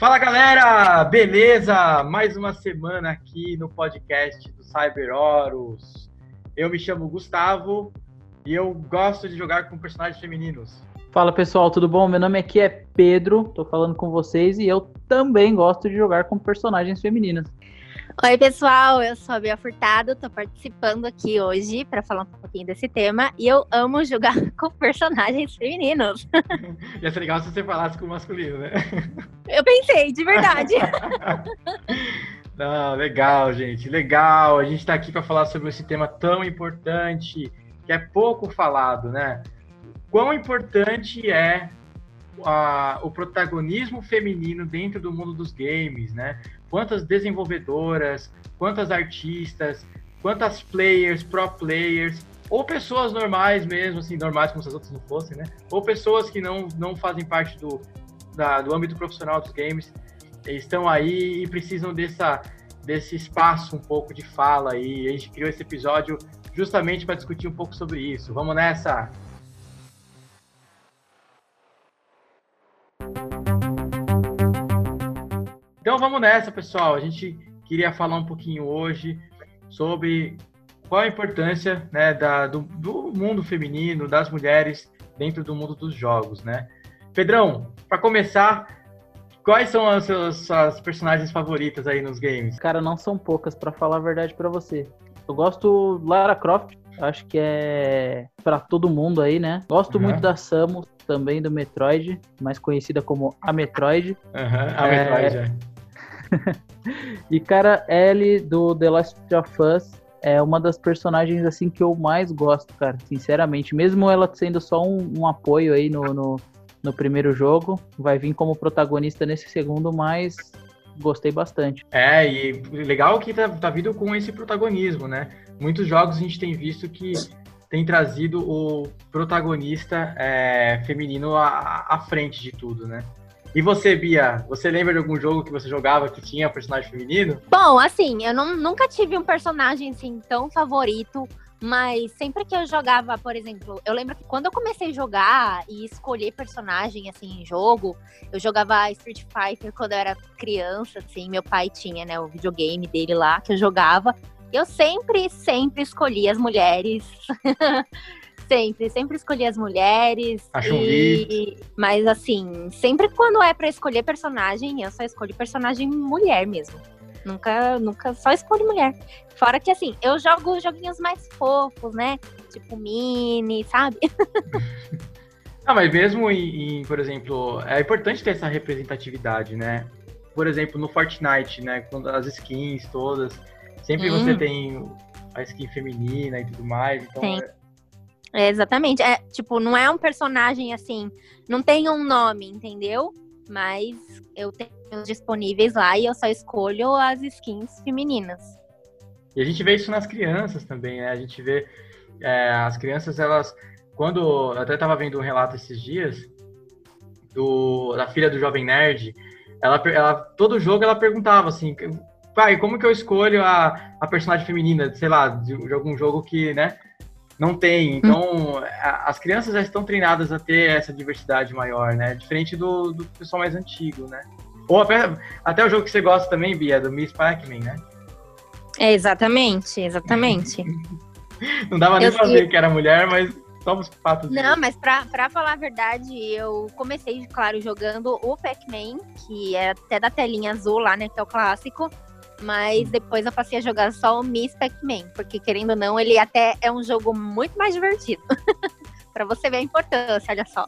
Fala galera, beleza? Mais uma semana aqui no podcast do Cyber Horus. Eu me chamo Gustavo e eu gosto de jogar com personagens femininos. Fala pessoal, tudo bom? Meu nome aqui é Pedro, tô falando com vocês e eu também gosto de jogar com personagens femininas. Oi, pessoal, eu sou a Bia Furtado, tô participando aqui hoje para falar um pouquinho desse tema e eu amo jogar com personagens femininos. Ia ser legal se você falasse com o masculino, né? Eu pensei, de verdade. Não, legal, gente, legal. A gente tá aqui para falar sobre esse tema tão importante que é pouco falado, né? Quão importante é a, o protagonismo feminino dentro do mundo dos games, né? Quantas desenvolvedoras, quantas artistas, quantas players, pro players, ou pessoas normais mesmo, assim, normais como se as outras não fossem, né? Ou pessoas que não, não fazem parte do, da, do âmbito profissional dos games, estão aí e precisam dessa, desse espaço um pouco de fala aí. A gente criou esse episódio justamente para discutir um pouco sobre isso. Vamos nessa! Vamos nessa, pessoal. A gente queria falar um pouquinho hoje sobre qual a importância né, da, do, do, mundo feminino, das mulheres dentro do mundo dos jogos, né? Pedrão, para começar, quais são as suas, personagens favoritas aí nos games? Cara, não são poucas, para falar a verdade para você. Eu gosto Lara Croft, acho que é para todo mundo aí, né? Gosto uhum. muito da Samus, também do Metroid, mais conhecida como a Metroid. Uhum, a Metroid, é. e, cara, Ellie do The Last of Us é uma das personagens assim que eu mais gosto, cara, sinceramente. Mesmo ela sendo só um, um apoio aí no, no, no, primeiro jogo, vai vir como protagonista nesse segundo, mas gostei bastante. É, e legal que tá, tá vindo com esse protagonismo, né? Muitos jogos a gente tem visto que tem trazido o protagonista é, feminino à, à frente de tudo, né? E você, Bia, você lembra de algum jogo que você jogava que tinha personagem feminino? Bom, assim, eu não, nunca tive um personagem assim tão favorito, mas sempre que eu jogava, por exemplo, eu lembro que quando eu comecei a jogar e escolher personagem assim em jogo, eu jogava Street Fighter quando eu era criança, assim, meu pai tinha, né, o videogame dele lá que eu jogava. Eu sempre, sempre escolhi as mulheres. Sempre, sempre escolhi as mulheres. A e... Mas assim, sempre quando é para escolher personagem, eu só escolho personagem mulher mesmo. Nunca, nunca só escolho mulher. Fora que assim, eu jogo joguinhos mais fofos, né? Tipo mini, sabe? Ah, mas mesmo em, em, por exemplo, é importante ter essa representatividade, né? Por exemplo, no Fortnite, né? Quando as skins todas, sempre hum. você tem a skin feminina e tudo mais. Então, é, é, exatamente. É, tipo, não é um personagem assim, não tem um nome, entendeu? Mas eu tenho disponíveis lá e eu só escolho as skins femininas. E a gente vê isso nas crianças também, né? A gente vê é, as crianças, elas. Quando. Eu até estava vendo um relato esses dias do, da filha do Jovem Nerd. Ela, ela, todo jogo ela perguntava assim, pai, como que eu escolho a, a personagem feminina, sei lá, de, de algum jogo que, né? Não tem. Então, hum. as crianças já estão treinadas a ter essa diversidade maior, né? Diferente do, do pessoal mais antigo, né? Ou até, até o jogo que você gosta também, Bia, do Miss Pac-Man, né? É, exatamente, exatamente. não dava nem eu, pra ver que era mulher, mas só os fatos. Não, mas pra, pra falar a verdade, eu comecei, claro, jogando o Pac-Man, que é até da telinha azul lá, né? Que é o clássico. Mas depois eu passei a jogar só o Miss Pac-Man, porque querendo ou não, ele até é um jogo muito mais divertido. para você ver a importância, olha só.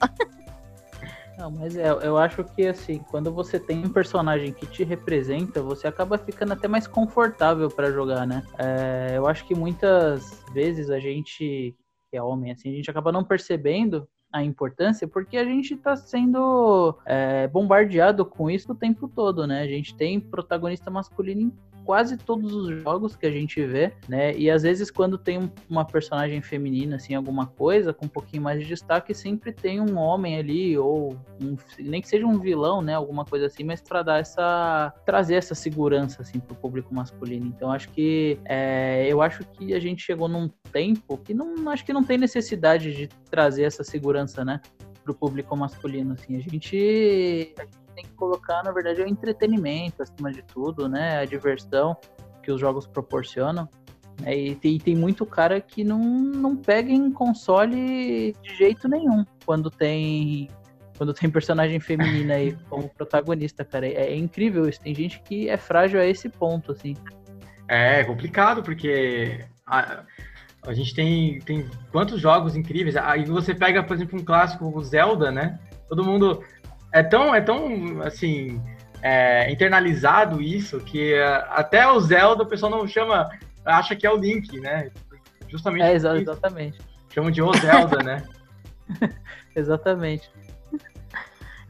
Não, mas é, eu acho que assim, quando você tem um personagem que te representa, você acaba ficando até mais confortável para jogar, né? É, eu acho que muitas vezes a gente, que é homem, assim, a gente acaba não percebendo a importância porque a gente está sendo é, bombardeado com isso o tempo todo, né? A gente tem protagonista masculino em quase todos os jogos que a gente vê, né? E às vezes quando tem uma personagem feminina, assim, alguma coisa com um pouquinho mais de destaque, sempre tem um homem ali ou um, nem que seja um vilão, né? Alguma coisa assim, mas para dar essa trazer essa segurança assim para o público masculino. Então acho que é, eu acho que a gente chegou num tempo que não acho que não tem necessidade de trazer essa segurança, né? Para o público masculino, assim, a gente, a gente tem que colocar, na verdade, o entretenimento acima de tudo, né? A diversão que os jogos proporcionam. É, e tem, tem muito cara que não, não pega em console de jeito nenhum quando tem quando tem personagem feminina aí como protagonista, cara. É, é, incrível isso. Tem gente que é frágil a esse ponto, assim. É complicado, porque a, a gente tem, tem quantos jogos incríveis. Aí você pega, por exemplo, um clássico, o Zelda, né? Todo mundo é tão, é tão assim, é, internalizado isso que uh, até o Zelda o pessoal não chama, acha que é o Link, né? Justamente. É, exatamente. Chamam de o Zelda, né? exatamente.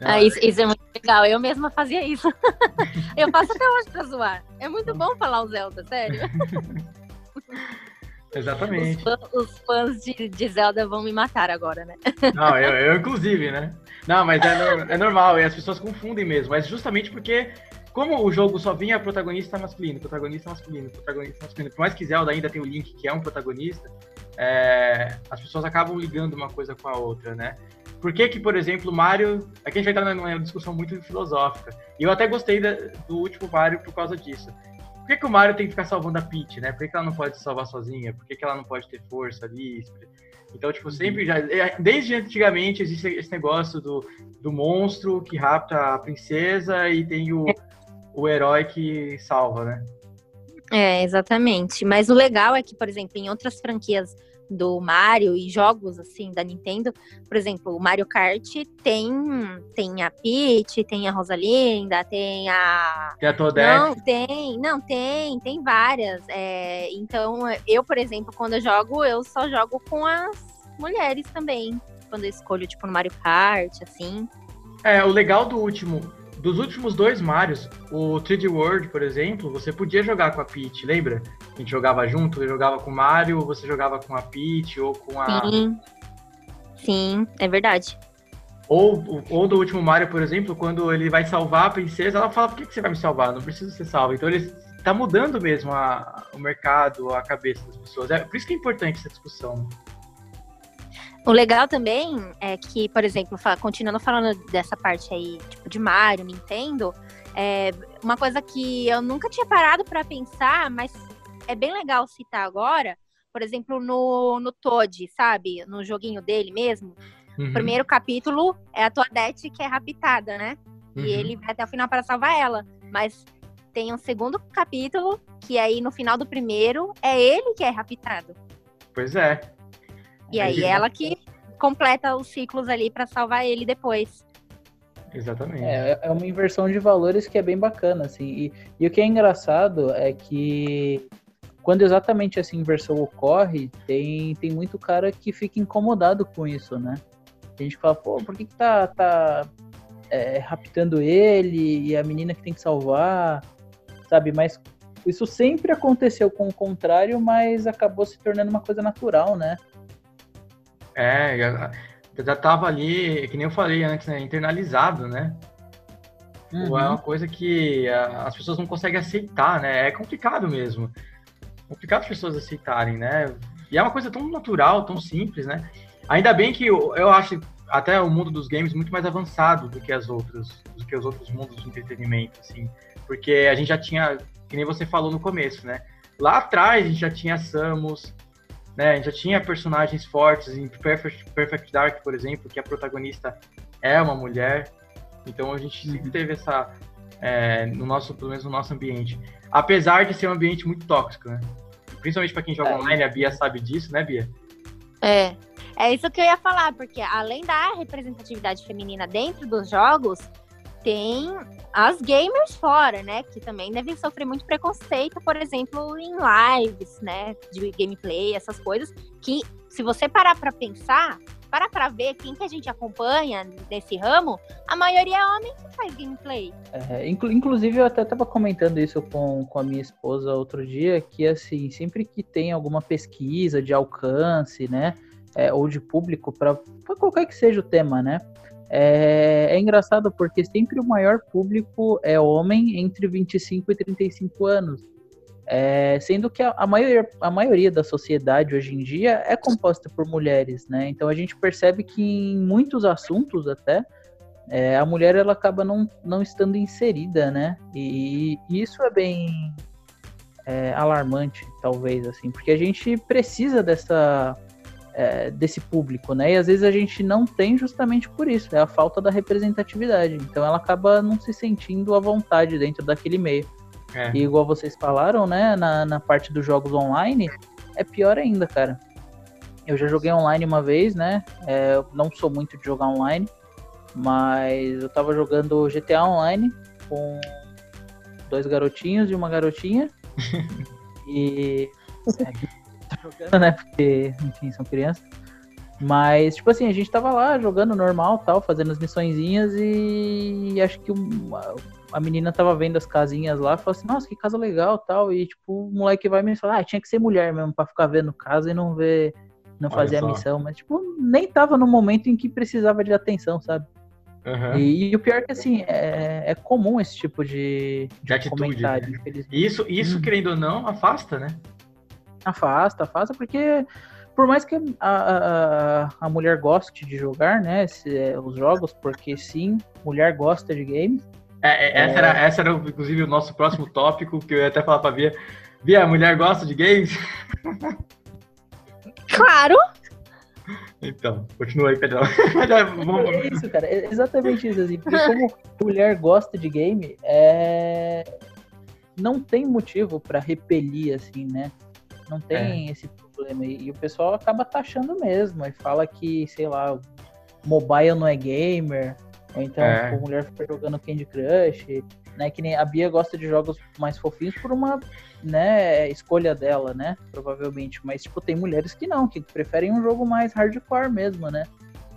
Ah, isso, isso, é muito legal. Eu mesma fazia isso. eu faço até hoje pra zoar. É muito bom falar o Zelda, sério. Exatamente. Os, fãs, os fãs de, de, Zelda vão me matar agora, né? Não, eu, eu inclusive, né? Não, mas é, é normal, e as pessoas confundem mesmo. Mas justamente porque, como o jogo só vinha protagonista masculino, protagonista masculino, protagonista masculino, por mais que Zelda ainda tem o Link, que é um protagonista, é, as pessoas acabam ligando uma coisa com a outra, né? Por que que, por exemplo, Mario... Aqui a gente vai entrar numa discussão muito filosófica. E eu até gostei da, do último Mario por causa disso. Por que, que o Mario tem que ficar salvando a Peach, né? Por que, que ela não pode se salvar sozinha? Por que, que ela não pode ter força ali? Então, tipo, sempre já. É, desde antigamente existe esse negócio do, do monstro que rapta a princesa e tem o, o herói que salva, né? É, exatamente. Mas o legal é que, por exemplo, em outras franquias do Mario e jogos assim da Nintendo, por exemplo, o Mario Kart tem tem a Peach, tem a Rosalinda, tem a tem a Toadette. Não, tem, não tem, tem várias. É, então, eu, por exemplo, quando eu jogo, eu só jogo com as mulheres também, quando eu escolho tipo no Mario Kart, assim. É, o legal do último dos últimos dois Marios, o 3D World, por exemplo, você podia jogar com a Peach, lembra? A gente jogava junto, eu jogava com o Mario, você jogava com a Peach ou com a. Sim, Sim é verdade. Ou, ou do último Mario, por exemplo, quando ele vai salvar a princesa, ela fala: por que, que você vai me salvar? Não preciso ser salvo. Então ele tá mudando mesmo a, o mercado, a cabeça das pessoas. É por isso que é importante essa discussão. O legal também é que, por exemplo, continuando falando dessa parte aí, tipo, de Mario, Nintendo, é uma coisa que eu nunca tinha parado para pensar, mas é bem legal citar agora, por exemplo, no, no Toad, sabe? No joguinho dele mesmo. Uhum. O primeiro capítulo é a Toadette que é raptada, né? Uhum. E ele vai até o final para salvar ela. Mas tem um segundo capítulo, que aí no final do primeiro é ele que é raptado. Pois é. E aí ela que completa os ciclos ali para salvar ele depois. Exatamente. É, é uma inversão de valores que é bem bacana, assim. E, e o que é engraçado é que quando exatamente essa inversão ocorre, tem, tem muito cara que fica incomodado com isso, né? A gente fala, pô, por que, que tá, tá é, raptando ele e a menina que tem que salvar, sabe? Mas isso sempre aconteceu com o contrário, mas acabou se tornando uma coisa natural, né? É, já, já tava ali, que nem eu falei antes, né, internalizado, né? Uhum. É uma coisa que as pessoas não conseguem aceitar, né? É complicado mesmo. É complicado as pessoas aceitarem, né? E é uma coisa tão natural, tão simples, né? Ainda bem que eu, eu acho até o mundo dos games muito mais avançado do que as outras, do que os outros mundos do entretenimento, assim, porque a gente já tinha, que nem você falou no começo, né? Lá atrás a gente já tinha Samus, né? A gente já tinha personagens fortes em Perfect, Perfect Dark, por exemplo, que a protagonista é uma mulher. Então a gente sempre uhum. teve essa é, no nosso, pelo menos no nosso ambiente. Apesar de ser um ambiente muito tóxico, né? Principalmente para quem joga é. online, a Bia sabe disso, né, Bia? É. É isso que eu ia falar, porque além da representatividade feminina dentro dos jogos, tem as gamers fora, né? Que também devem sofrer muito preconceito, por exemplo, em lives, né? De gameplay, essas coisas. Que, se você parar para pensar, parar pra ver quem que a gente acompanha desse ramo, a maioria é homem que faz gameplay. É, inclu inclusive, eu até tava comentando isso com, com a minha esposa outro dia, que assim, sempre que tem alguma pesquisa de alcance, né? É, ou de público, para qualquer que seja o tema, né? É, é, engraçado porque sempre o maior público é homem entre 25 e 35 anos. É, sendo que a, a, maioria, a maioria da sociedade hoje em dia é composta por mulheres, né? Então a gente percebe que em muitos assuntos até é, a mulher ela acaba não, não estando inserida, né? E, e isso é bem é, alarmante, talvez, assim, porque a gente precisa dessa é, desse público, né? E às vezes a gente não tem justamente por isso, é a falta da representatividade. Então ela acaba não se sentindo à vontade dentro daquele meio. É. E igual vocês falaram, né, na, na parte dos jogos online, é pior ainda, cara. Eu já joguei online uma vez, né? É, eu não sou muito de jogar online, mas eu tava jogando GTA Online com dois garotinhos e uma garotinha. e. Jogando, né? Porque, enfim, são crianças. Mas, tipo assim, a gente tava lá jogando normal, tal, fazendo as missõezinhas e acho que uma, a menina tava vendo as casinhas lá, falou assim, nossa, que casa legal, tal, e tipo, o moleque vai me falar, ah, tinha que ser mulher mesmo pra ficar vendo casa e não ver, não Olha fazer só. a missão, mas tipo, nem tava no momento em que precisava de atenção, sabe? Uhum. E, e, o pior é que, assim, é, é comum esse tipo de, de, de atitude, comentário. Né? Isso, isso hum. querendo ou não, afasta, né? Afasta, afasta, porque por mais que a, a, a mulher goste de jogar, né, se, é, os jogos, porque sim, mulher gosta de games. É, é, essa, é... Era, essa era, inclusive, o nosso próximo tópico, que eu ia até falar pra Bia. Bia, a mulher gosta de games? Claro! Então, continua aí, Pedrão. é isso, cara, é exatamente isso, assim, porque como mulher gosta de game, é... não tem motivo para repelir, assim, né? Não tem é. esse problema. E, e, o pessoal acaba taxando mesmo. E fala que, sei lá, mobile não é gamer. Ou então é. a mulher fica jogando Candy Crush. Né, que nem a Bia gosta de jogos mais fofinhos por uma né, escolha dela, né? Provavelmente. Mas, tipo, tem mulheres que não, que preferem um jogo mais hardcore mesmo, né?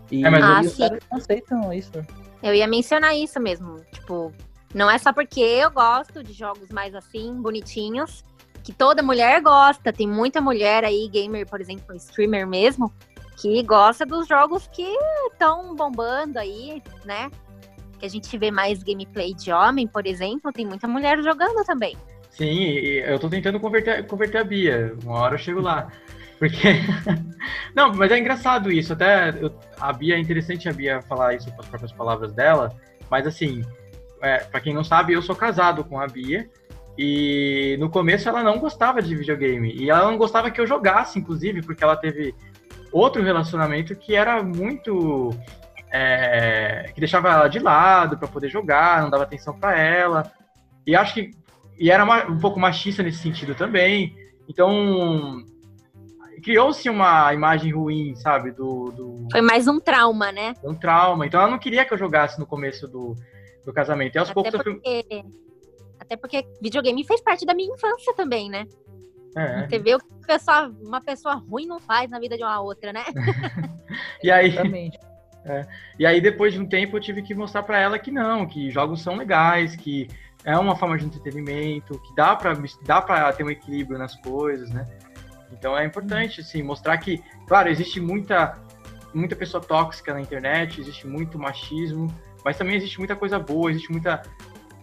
E, é, mas ah, os caras não aceitam isso. Eu ia mencionar isso mesmo. Tipo, não é só porque eu gosto de jogos mais assim, bonitinhos, que toda mulher gosta. Tem muita mulher aí, gamer, por exemplo, streamer mesmo, que gosta dos jogos que estão bombando aí, né? Que a gente vê mais gameplay de homem, por exemplo, tem muita mulher jogando também. Sim, eu tô tentando converter, converter a Bia. Uma hora eu chego lá. Porque. Não, mas é engraçado isso. Até eu, a Bia é interessante a Bia falar isso com as próprias palavras dela. Mas assim, é, para quem não sabe, eu sou casado com a Bia. E no começo ela não gostava de videogame. E ela não gostava que eu jogasse, inclusive, porque ela teve outro relacionamento que era muito. É, que deixava ela de lado para poder jogar, não dava atenção para ela. E acho que. E era um pouco machista nesse sentido também. Então. Criou-se uma imagem ruim, sabe? Do, do, Foi mais um trauma, né? Um trauma. Então ela não queria que eu jogasse no começo do, do casamento. E aos Até poucos porque... eu fui até porque videogame fez parte da minha infância também, né? É. Você vê o que uma pessoa, uma pessoa ruim não faz na vida de uma outra, né? e aí. É, e aí, depois de um tempo, eu tive que mostrar para ela que não, que jogos são legais, que é uma forma de entretenimento, que dá para dá pra ter um equilíbrio nas coisas, né? Então é importante, assim, mostrar que, claro, existe muita, muita pessoa tóxica na internet, existe muito machismo, mas também existe muita coisa boa, existe muita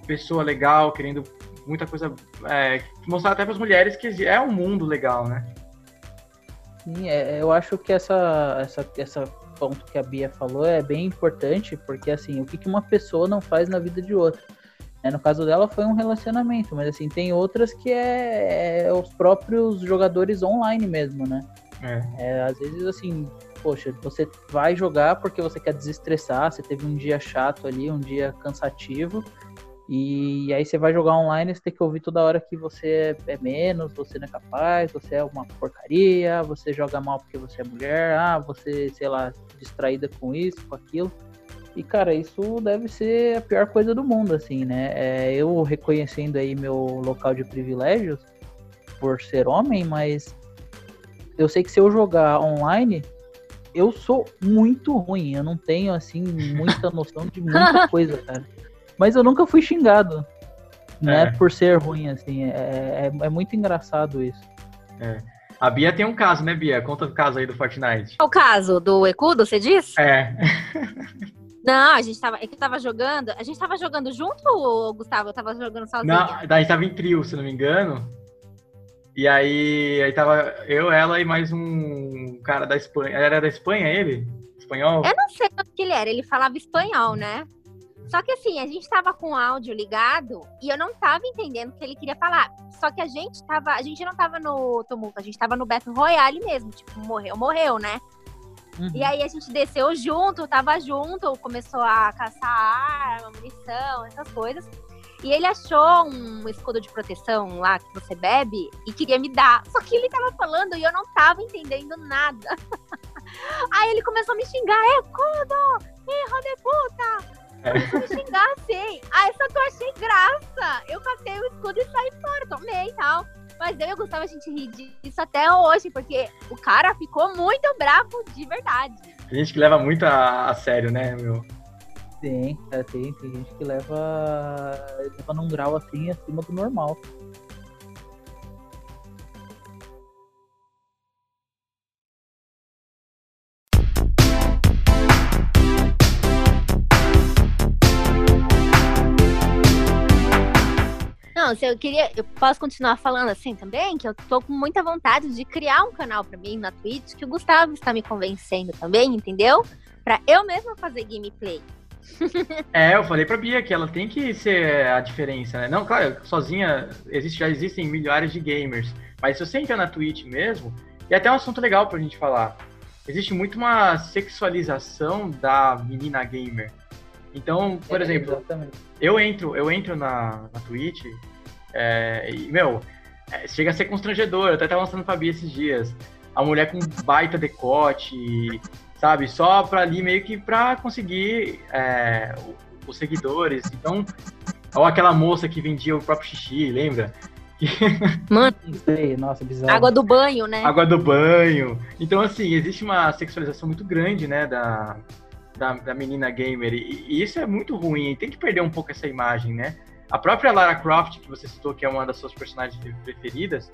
pessoa legal, querendo muita coisa. É, mostrar até para as mulheres que é um mundo legal, né? Sim, é, eu acho que essa, essa, essa ponto que a Bia falou é bem importante, porque assim, o que, que uma pessoa não faz na vida de outra? É, no caso dela foi um relacionamento, mas assim, tem outras que é, é os próprios jogadores online mesmo, né? É. é. às vezes assim, poxa, você vai jogar porque você quer desestressar, você teve um dia chato ali, um dia cansativo, e aí você vai jogar online, você tem que ouvir toda hora que você é menos, você não é capaz, você é uma porcaria, você joga mal porque você é mulher, ah, você, sei lá, distraída com isso, com aquilo. E, cara, isso deve ser a pior coisa do mundo, assim, né? É, eu reconhecendo aí meu local de privilégios por ser homem, mas eu sei que se eu jogar online, eu sou muito ruim, eu não tenho, assim, muita noção de muita coisa, cara. Mas eu nunca fui xingado, né, é. por ser ruim, assim. É, é, é muito engraçado isso. É. A Bia tem um caso, né, Bia? Conta o caso aí do Fortnite. O caso do Ecudo, você diz? É. Não, a gente tava. É que tava jogando. A gente tava jogando junto, Gustavo? Eu tava jogando sozinho. Não, a gente tava em trio, se não me engano. E aí, aí tava eu, ela e mais um cara da Espanha. Era da Espanha ele? Espanhol? Eu não sei o que ele era, ele falava espanhol, né? Só que assim, a gente tava com o áudio ligado e eu não tava entendendo o que ele queria falar. Só que a gente tava, a gente não tava no tumulto, a gente tava no Battle Royale mesmo, tipo, morreu, morreu, né? Uhum. E aí a gente desceu junto, tava junto, começou a caçar arma, munição, essas coisas. E ele achou um escudo de proteção lá que você bebe e queria me dar. Só que ele tava falando e eu não tava entendendo nada. Aí ele começou a me xingar, escudo! Hijo de puta! A me xingar assim. Aí só que eu achei graça. Eu catei o escudo e saí fora, tomei e tal. Mas eu e o Gustavo, a gente ri disso até hoje, porque o cara ficou muito bravo de verdade. Tem gente que leva muito a, a sério, né, meu? Tem, é, tem, tem gente que leva, leva num grau assim acima do normal. Não, se eu queria, eu posso continuar falando assim também, que eu tô com muita vontade de criar um canal para mim na Twitch, que o Gustavo está me convencendo também, entendeu? Para eu mesma fazer gameplay. é, eu falei pra Bia que ela tem que ser a diferença, né? Não, claro, sozinha existe, já existem milhares de gamers, mas se você entra na Twitch mesmo, e até um assunto legal pra gente falar, existe muito uma sexualização da menina gamer. Então, por é, exemplo, exatamente. eu entro, eu entro na, na Twitch é, e, meu, é, chega a ser constrangedor. Eu até tava mostrando pra Bia esses dias. A mulher com baita decote, sabe? Só pra ali meio que pra conseguir é, os seguidores. Então, ou aquela moça que vendia o próprio xixi, lembra? Mano, sei, nossa, bizarro. Água do banho, né? Água do banho. Então, assim, existe uma sexualização muito grande, né, da, da, da menina gamer. E, e, isso é muito ruim. Tem que perder um pouco essa imagem, né? A própria Lara Croft, que você citou, que é uma das suas personagens preferidas,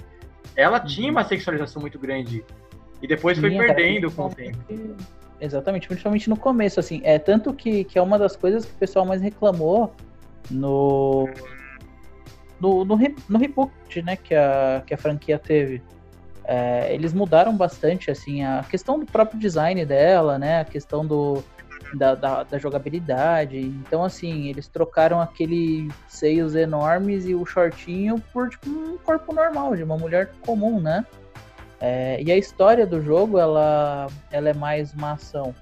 ela tinha uma sexualização muito grande. E depois foi perdendo com o tempo. Exatamente, principalmente no começo, assim. É tanto que, que é uma das coisas que o pessoal mais reclamou no. No, no, no reboot, né, que a, que a franquia teve. É, eles mudaram bastante, assim, a questão do próprio design dela, né, a questão do, da, da, da, jogabilidade. Então, assim, eles trocaram aquele seios enormes e o shortinho por tipo, um corpo normal, de uma mulher comum, né? É, e a história do jogo, ela, ela é mais uma ação.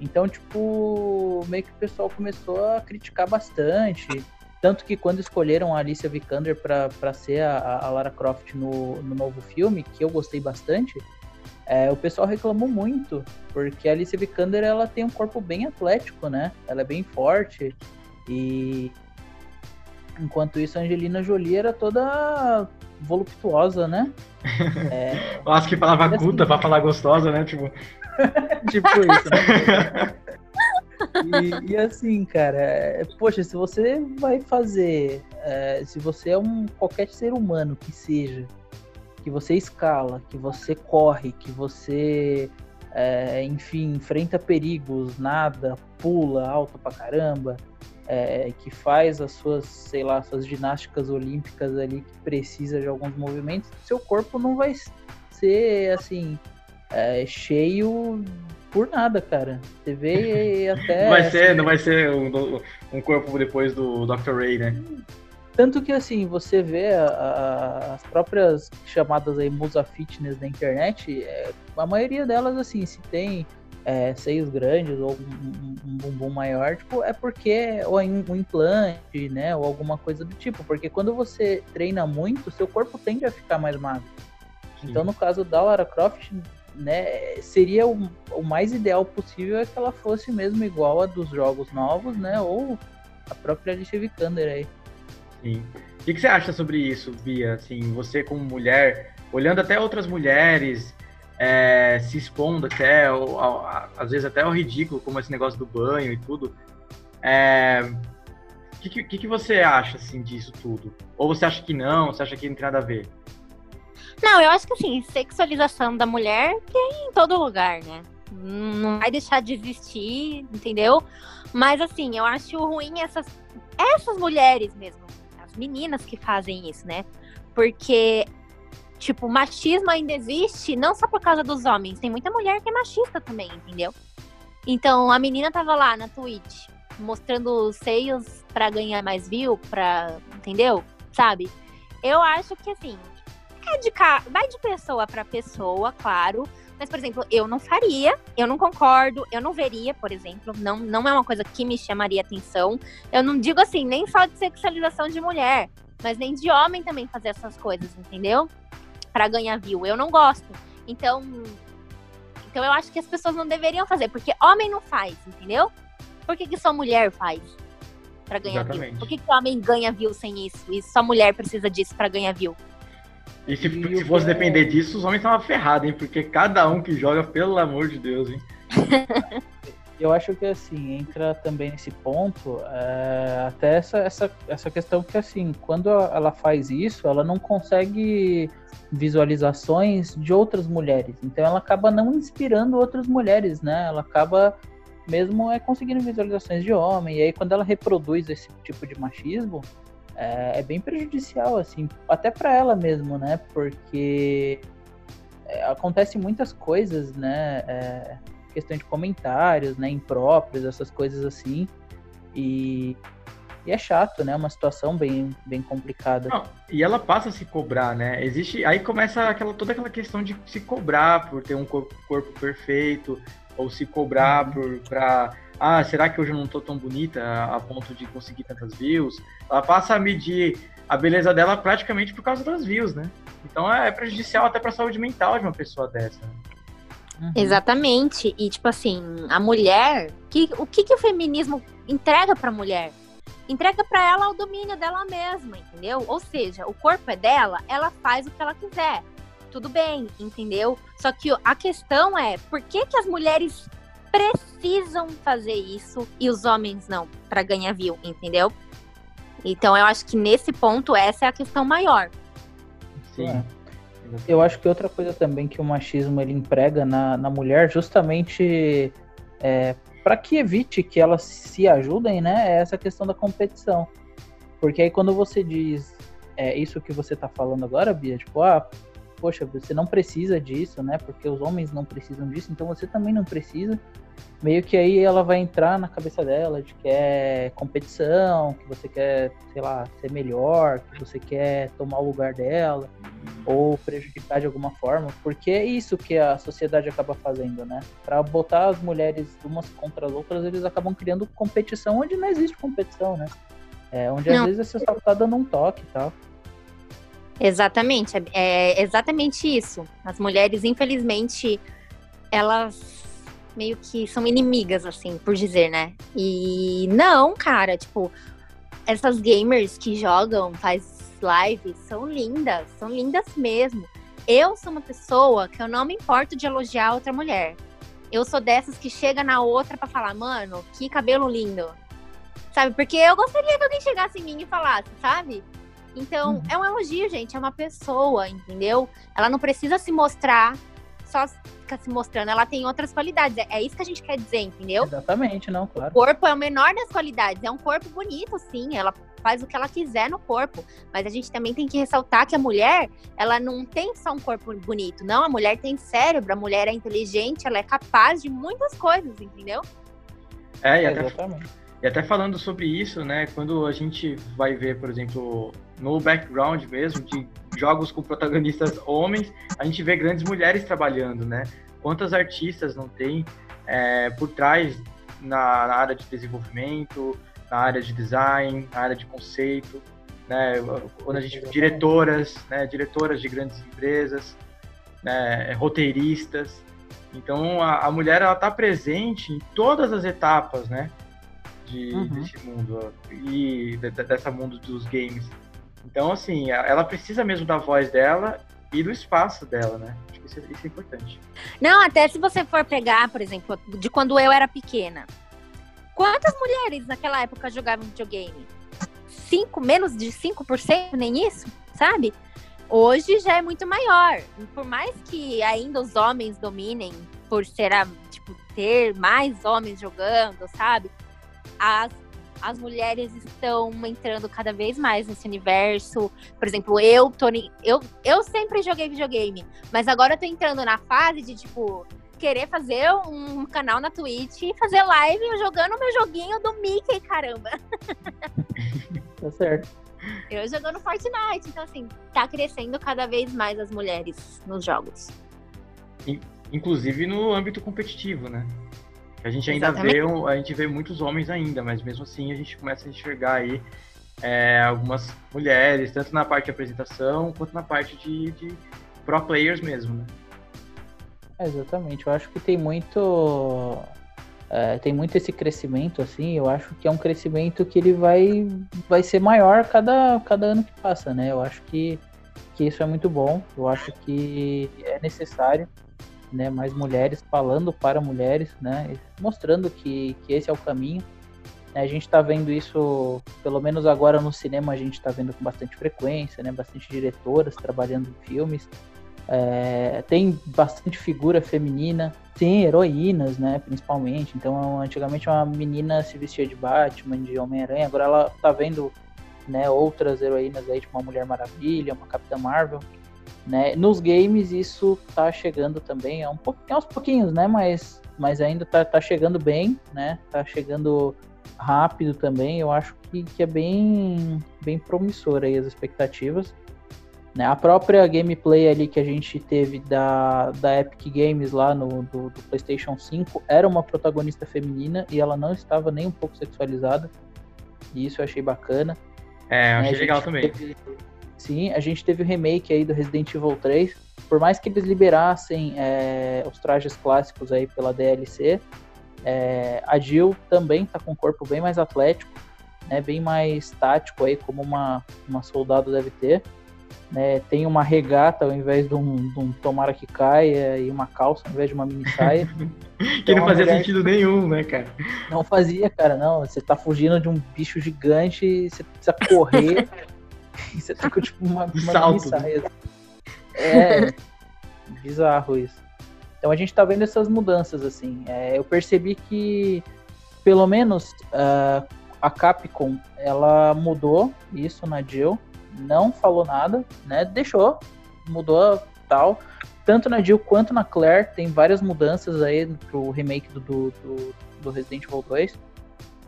Então, tipo, meio que o pessoal começou a criticar bastante. Tanto que quando escolheram a Alicia Vikander para ser a, a, Lara Croft no, no novo filme, que eu gostei bastante, é, o pessoal reclamou muito, porque a Alicia Vikander ela tem um corpo bem atlético, né? Ela é bem forte e enquanto isso a Angelina Jolie era toda voluptuosa, né? É... Eu acho que falava assim, culta pra falar gostosa, né? Tipo, tipo isso, né? E, e, assim, cara, é, poxa, se você vai fazer, é, se você é um qualquer ser humano que seja, que você escala, que você corre, que você, é, enfim, enfrenta perigos, nada, pula alto pra caramba, é, que faz as suas, sei lá, suas ginásticas olímpicas ali que precisa de alguns movimentos, seu corpo não vai ser assim é, cheio por nada, cara. Você vê até. Não vai ser, assim, não vai ser um, um corpo depois do Dr. Ray, né? Tanto que, assim, você vê a, a, as próprias chamadas aí musa fitness da internet, é, a maioria delas, assim, se tem é, seios grandes ou um, um, bumbum maior, tipo, é porque ou um implante, né, ou alguma coisa do tipo, porque quando você treina muito, seu corpo tende a ficar mais magro. Sim. Então, no caso da Lara Croft, né, seria o, o mais ideal possível é que ela fosse mesmo igual a dos jogos novos, né, ou a própria Alicia Vikander aí. Sim. O que, que, você acha sobre isso, Bia? Assim, você como mulher, olhando até outras mulheres, é, se expondo até, às vezes até ao ridículo, como esse negócio do banho e tudo. É, o que, que, que, você acha assim disso tudo? Ou você acha que não? Você acha que não tem nada a ver? Não, eu acho que assim, sexualização da mulher tem em todo lugar, né? Não vai deixar de existir, entendeu? Mas assim, eu acho ruim essas, essas mulheres mesmo, meninas que fazem isso, né? Porque, tipo, machismo ainda existe, não só por causa dos homens, tem muita mulher que é machista também, entendeu? Então, a menina tava lá na Twitch, mostrando seios para ganhar mais view, pra, entendeu? Sabe? Eu acho que, assim, é de ca... vai de pessoa para pessoa, claro, mas, por exemplo, eu não faria, eu não concordo, eu não veria, por exemplo, não, não é uma coisa que me chamaria atenção. Eu não digo assim, nem só de sexualização de mulher, mas nem de homem também fazer essas coisas, entendeu? Para ganhar view. Eu não gosto. Então, então eu acho que as pessoas não deveriam fazer, porque homem não faz, entendeu? Por que, que só mulher faz? Pra ganhar Exatamente. view? Por que, que homem ganha view sem isso? E só mulher precisa disso para ganhar view? E se, se fosse depender disso, os homens estavam ferrados, hein? Porque cada um que joga, pelo amor de Deus, hein? Eu acho que assim, entra também nesse ponto, é, até essa, essa, essa questão que assim, quando ela faz isso, ela não consegue visualizações de outras mulheres. Então ela acaba não inspirando outras mulheres, né? Ela acaba mesmo é conseguindo visualizações de homem. E aí quando ela reproduz esse tipo de machismo, é, é bem prejudicial, assim, até para ela mesmo, né? Porque é, acontece muitas coisas, né? É, questão de comentários, né? Impróprios, essas coisas assim. E, e é chato, né? Uma situação bem, bem complicada. Não, e ela passa a se cobrar, né? Existe. Aí começa aquela, toda aquela questão de se cobrar por ter um corpo, corpo perfeito, ou se cobrar uhum. por pra ah, será que hoje eu não tô tão bonita a ponto de conseguir tantas views? Ela passa a medir a beleza dela praticamente por causa das views, né? Então é prejudicial até para a saúde mental de uma pessoa dessa. Uhum. Exatamente. E tipo assim, a mulher, que, o que, que o feminismo entrega para a mulher? Entrega para ela o domínio dela mesma, entendeu? Ou seja, o corpo é dela, ela faz o que ela quiser. Tudo bem, entendeu? Só que a questão é, por que, que as mulheres precisam fazer isso e os homens não, para ganhar view, entendeu? Então eu acho que nesse ponto essa é a questão maior. Sim. É. Eu acho que outra coisa também que o machismo ele emprega na, na mulher, justamente é, para que evite que elas se ajudem, né? É essa questão da competição. Porque aí quando você diz é isso que você tá falando agora, Bia, tipo, ah, poxa, você não precisa disso, né? Porque os homens não precisam disso, então você também não precisa. Meio que aí ela vai entrar na cabeça dela de que é competição, que você quer, sei lá, ser melhor, que você quer tomar o lugar dela ou prejudicar de alguma forma, porque é isso que a sociedade acaba fazendo, né? Para botar as mulheres umas contra as outras, eles acabam criando competição onde não existe competição, né? É, onde não. às vezes você só tá dando um toque e tal. Exatamente, é, é exatamente isso. As mulheres, infelizmente, elas meio que são inimigas, assim, por dizer, né? E não, cara, tipo, essas gamers que jogam, faz lives, são lindas, são lindas mesmo. Eu sou uma pessoa que eu não me importo de elogiar outra mulher. Eu sou dessas que chega na outra para falar, mano, que cabelo lindo. Sabe? Porque eu gostaria que alguém chegasse em mim e falasse, sabe? Então, uhum. é um elogio, gente, é uma pessoa, entendeu? Ela não precisa se mostrar só fica se mostrando, ela tem outras qualidades. É, isso que a gente quer dizer, entendeu? Exatamente, não, claro. O corpo é o menor das qualidades, é um corpo bonito, sim, ela faz o que ela quiser no corpo, mas a gente também tem que ressaltar que a mulher, ela não tem só um corpo bonito, não, a mulher tem cérebro, a mulher é inteligente, ela é capaz de muitas coisas, entendeu? É, e até, Exatamente. E até falando sobre isso, né, quando a gente vai ver, por exemplo, no background mesmo, de jogos com protagonistas homens, a gente vê grandes mulheres trabalhando, né? Quantas artistas não tem é, por trás na, na, área de desenvolvimento, na área de design, na área de conceito, né? Quando a gente diretoras, né? Diretoras de grandes empresas, né? roteiristas. Então a, a mulher ela está presente em todas as etapas, né? de, uhum. desse mundo e de, dessa mundo dos games. Então, assim, ela precisa mesmo da voz dela e do espaço dela, né? Acho que isso é, isso é importante. Não, até se você for pegar, por exemplo, de quando eu era pequena. Quantas mulheres naquela época jogavam videogame? Cinco, menos de 5%, nem isso, sabe? Hoje já é muito maior. Por mais que ainda os homens dominem, por ser tipo, ter mais homens jogando, sabe? As as mulheres estão entrando cada vez mais nesse universo. Por exemplo, eu, Tony, eu, eu sempre joguei videogame, mas agora eu tô entrando na fase de, tipo, querer fazer um canal na Twitch e fazer live jogando meu joguinho do Mickey, caramba. Tá certo. Eu jogando Fortnite, então assim, tá crescendo cada vez mais as mulheres nos jogos. Inclusive no âmbito competitivo, né? A gente ainda vê, a gente vê muitos homens ainda, mas mesmo assim a gente começa a enxergar aí é, algumas mulheres, tanto na parte de apresentação quanto na parte de, de pro players mesmo, né? Exatamente, eu acho que tem muito é, tem muito esse crescimento assim, eu acho que é um crescimento que ele vai vai ser maior cada, cada ano que passa, né? Eu acho que, que isso é muito bom, eu acho que é necessário né, mais mulheres falando para mulheres, né, mostrando que, que esse é o caminho. A gente está vendo isso, pelo menos agora no cinema, a gente está vendo com bastante frequência, né, bastante diretoras trabalhando em filmes. É, tem bastante figura feminina, tem heroínas, né, principalmente. Então, antigamente uma menina se vestia de Batman, de Homem-Aranha, agora ela tá vendo né, outras heroínas aí, tipo uma Mulher Maravilha, uma Capitã Marvel. Né? Nos games isso tá chegando também, é um pouquinho, aos pouquinhos, né? Mas, mas ainda tá, tá chegando bem, né? Tá chegando rápido também. Eu acho que, que é bem, bem promissor aí as expectativas. Né? A própria gameplay ali que a gente teve da, da Epic Games lá no do, do PlayStation 5 era uma protagonista feminina e ela não estava nem um pouco sexualizada. E isso eu achei bacana. É, eu achei né? legal também. Teve, Sim, a gente teve o remake aí do Resident Evil 3. Por mais que eles liberassem é, os trajes clássicos aí pela DLC, é, a Jill também tá com um corpo bem mais atlético, né, bem mais tático aí, como uma, uma soldado deve ter. Né, tem uma regata ao invés de um, de um tomara que caia e uma calça ao invés de uma mini saia. que então, não fazia sentido nenhum, né, cara? Não fazia, cara, não. Você tá fugindo de um bicho gigante e você precisa correr. E você tá com tipo uma, uma Salto. saia. É bizarro isso. Então a gente tá vendo essas mudanças, assim. É, eu percebi que, pelo menos, uh, a Capcom, ela mudou isso na Jill, não falou nada, né? Deixou, mudou tal. Tanto na Jill quanto na Claire, tem várias mudanças aí pro remake do, do, do Resident Evil 2.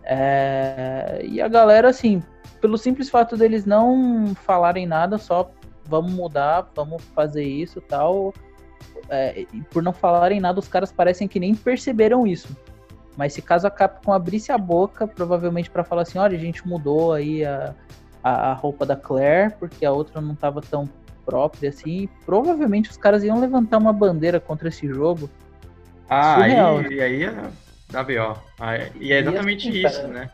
É, e a galera, assim, pelo simples fato deles não falarem nada, só vamos mudar, vamos fazer isso tal. É, e por não falarem nada, os caras parecem que nem perceberam isso. Mas se caso a Capcom abrisse a boca, provavelmente para falar assim, olha, a gente mudou aí a, a, a, roupa da Claire, porque a outra não estava tão própria assim, provavelmente os caras iam levantar uma bandeira contra esse jogo. Ah, Surreal. aí, e aí é da BO. Ah, e é exatamente e assim, isso, né?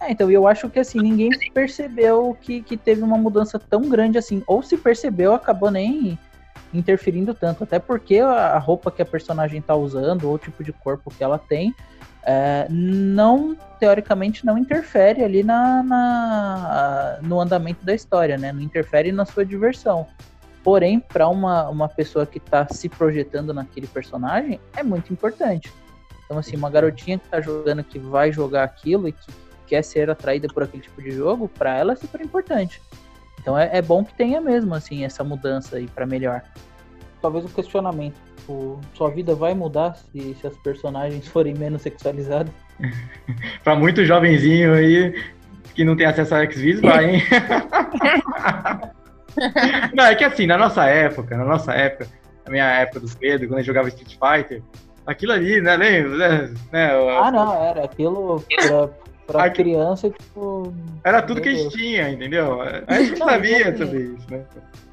É, então, eu acho que assim, ninguém percebeu que, que teve uma mudança tão grande assim. Ou se percebeu, acabou nem interferindo tanto. Até porque a roupa que a personagem tá usando, ou o tipo de corpo que ela tem, é, não, teoricamente, não interfere ali na, na, no andamento da história, né? Não interfere na sua diversão. Porém, para uma, uma pessoa que está se projetando naquele personagem, é muito importante. Então, assim, uma garotinha que tá jogando, que vai jogar aquilo e que quer ser atraída por aquele tipo de jogo, para ela é super importante. Então é, é, bom que tenha mesmo, assim, essa mudança aí para melhor. Talvez um questionamento. O, sua vida vai mudar se, se as personagens forem menos sexualizadas? para muito jovenzinho aí que não tem acesso a X-Vis, vai, hein? não, é que assim, na nossa época, na nossa época, na minha época do Pedro, quando a gente jogava Street Fighter, aquilo ali, né, lembra? Né, né, ah, não, era aquilo pra, Pra Aqui... criança, tipo. Era tudo que a gente tinha, entendeu? A gente não sabia sobre isso, né?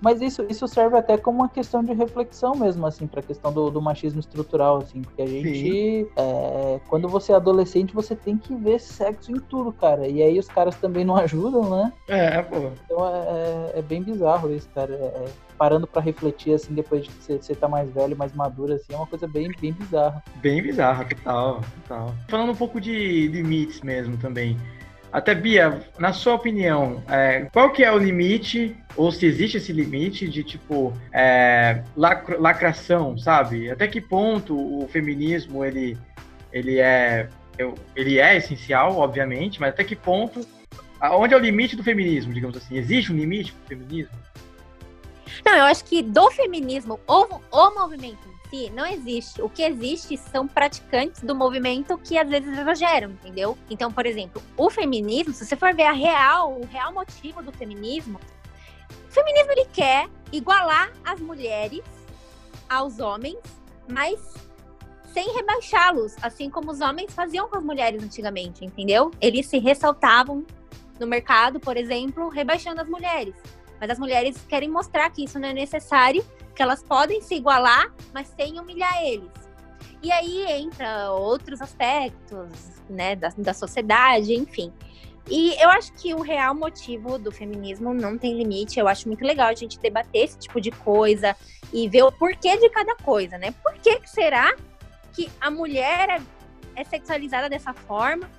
Mas isso, isso serve até como uma questão de reflexão mesmo, assim, pra questão do, do machismo estrutural, assim, porque a gente. É, quando você é adolescente, você tem que ver sexo em tudo, cara. E aí os caras também não ajudam, né? É, pô. Então é, é, é bem bizarro isso, cara. É, parando para refletir, assim, depois de você, você tá mais velho, mais maduro, assim, é uma coisa bem, bem bizarra. Bem bizarra, total, total. Falando um pouco de limites mesmo também. Até Bia, na sua opinião, é, qual que é o limite, ou se existe esse limite de tipo é, lacra, lacração, sabe? Até que ponto o feminismo ele, ele é ele é essencial, obviamente, mas até que ponto, onde é o limite do feminismo, digamos assim? Existe um limite para o feminismo? Não, eu acho que do feminismo, o, o movimento em si, não existe. O que existe são praticantes do movimento que às vezes exageram, entendeu? Então, por exemplo, o feminismo, se você for ver a real, o real motivo do feminismo, o feminismo ele quer igualar as mulheres aos homens, mas sem rebaixá-los, assim como os homens faziam com as mulheres antigamente, entendeu? Eles se ressaltavam no mercado, por exemplo, rebaixando as mulheres. Mas as mulheres querem mostrar que isso não é necessário, que elas podem se igualar, mas sem humilhar eles. E aí entra outros aspectos, né, da, da sociedade, enfim. E eu acho que o real motivo do feminismo não tem limite. Eu acho muito legal a gente debater esse tipo de coisa e ver o porquê de cada coisa, né? Por que, será que a mulher é, é sexualizada dessa forma?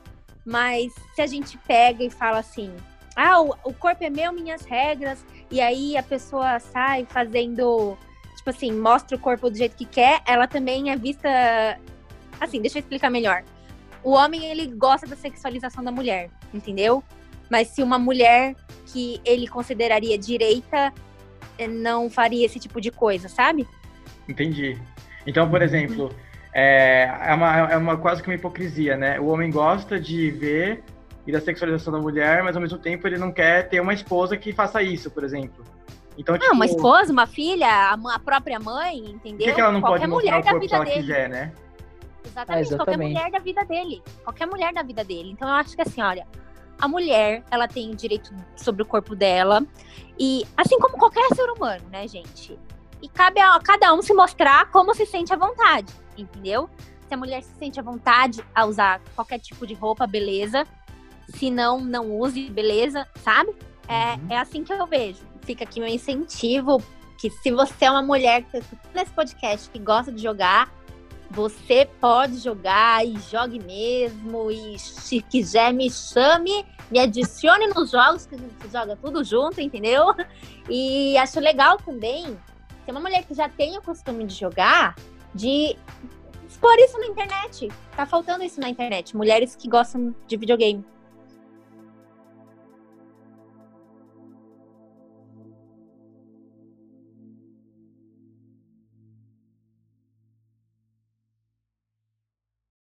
Mas se a gente pega e fala assim, ah, o, o corpo é meu, minhas regras, e aí a pessoa sai fazendo, tipo assim, mostra o corpo do jeito que quer, ela também é vista. Assim, deixa eu explicar melhor. O homem, ele gosta da sexualização da mulher, entendeu? Mas se uma mulher que ele consideraria direita eh, não faria esse tipo de coisa, sabe? Entendi. Então, por exemplo, é, é, uma, é uma quase que uma hipocrisia, né? O homem gosta de ver e da sexualização da mulher, mas ao mesmo tempo ele não quer ter uma esposa que faça isso, por exemplo. Então, tipo, ah, uma tipo, esposa, uma filha, a, própria mãe, entendeu? Por que, ela não qualquer pode mostrar o corpo que ela dele. quiser, né? Exatamente, é, exatamente, qualquer mulher da vida dele. Qualquer mulher da vida dele. Então eu acho que assim, olha, a mulher, ela tem o direito sobre o corpo dela. E assim como qualquer ser humano, né, gente? E cabe a cada um se mostrar como se sente à vontade, entendeu? Se a mulher se sente à vontade a usar qualquer tipo de roupa, beleza. Se não, não use, beleza, sabe? É, uhum. é assim que eu vejo. Fica aqui meu incentivo, que se você é uma mulher que tá nesse podcast que gosta de jogar, você pode jogar e jogue mesmo. E se quiser, me chame, me adicione nos jogos, que a gente joga tudo junto, entendeu? E acho legal também ser uma mulher que já tem o costume de jogar, de expor isso na internet. Tá faltando isso na internet. Mulheres que gostam de videogame.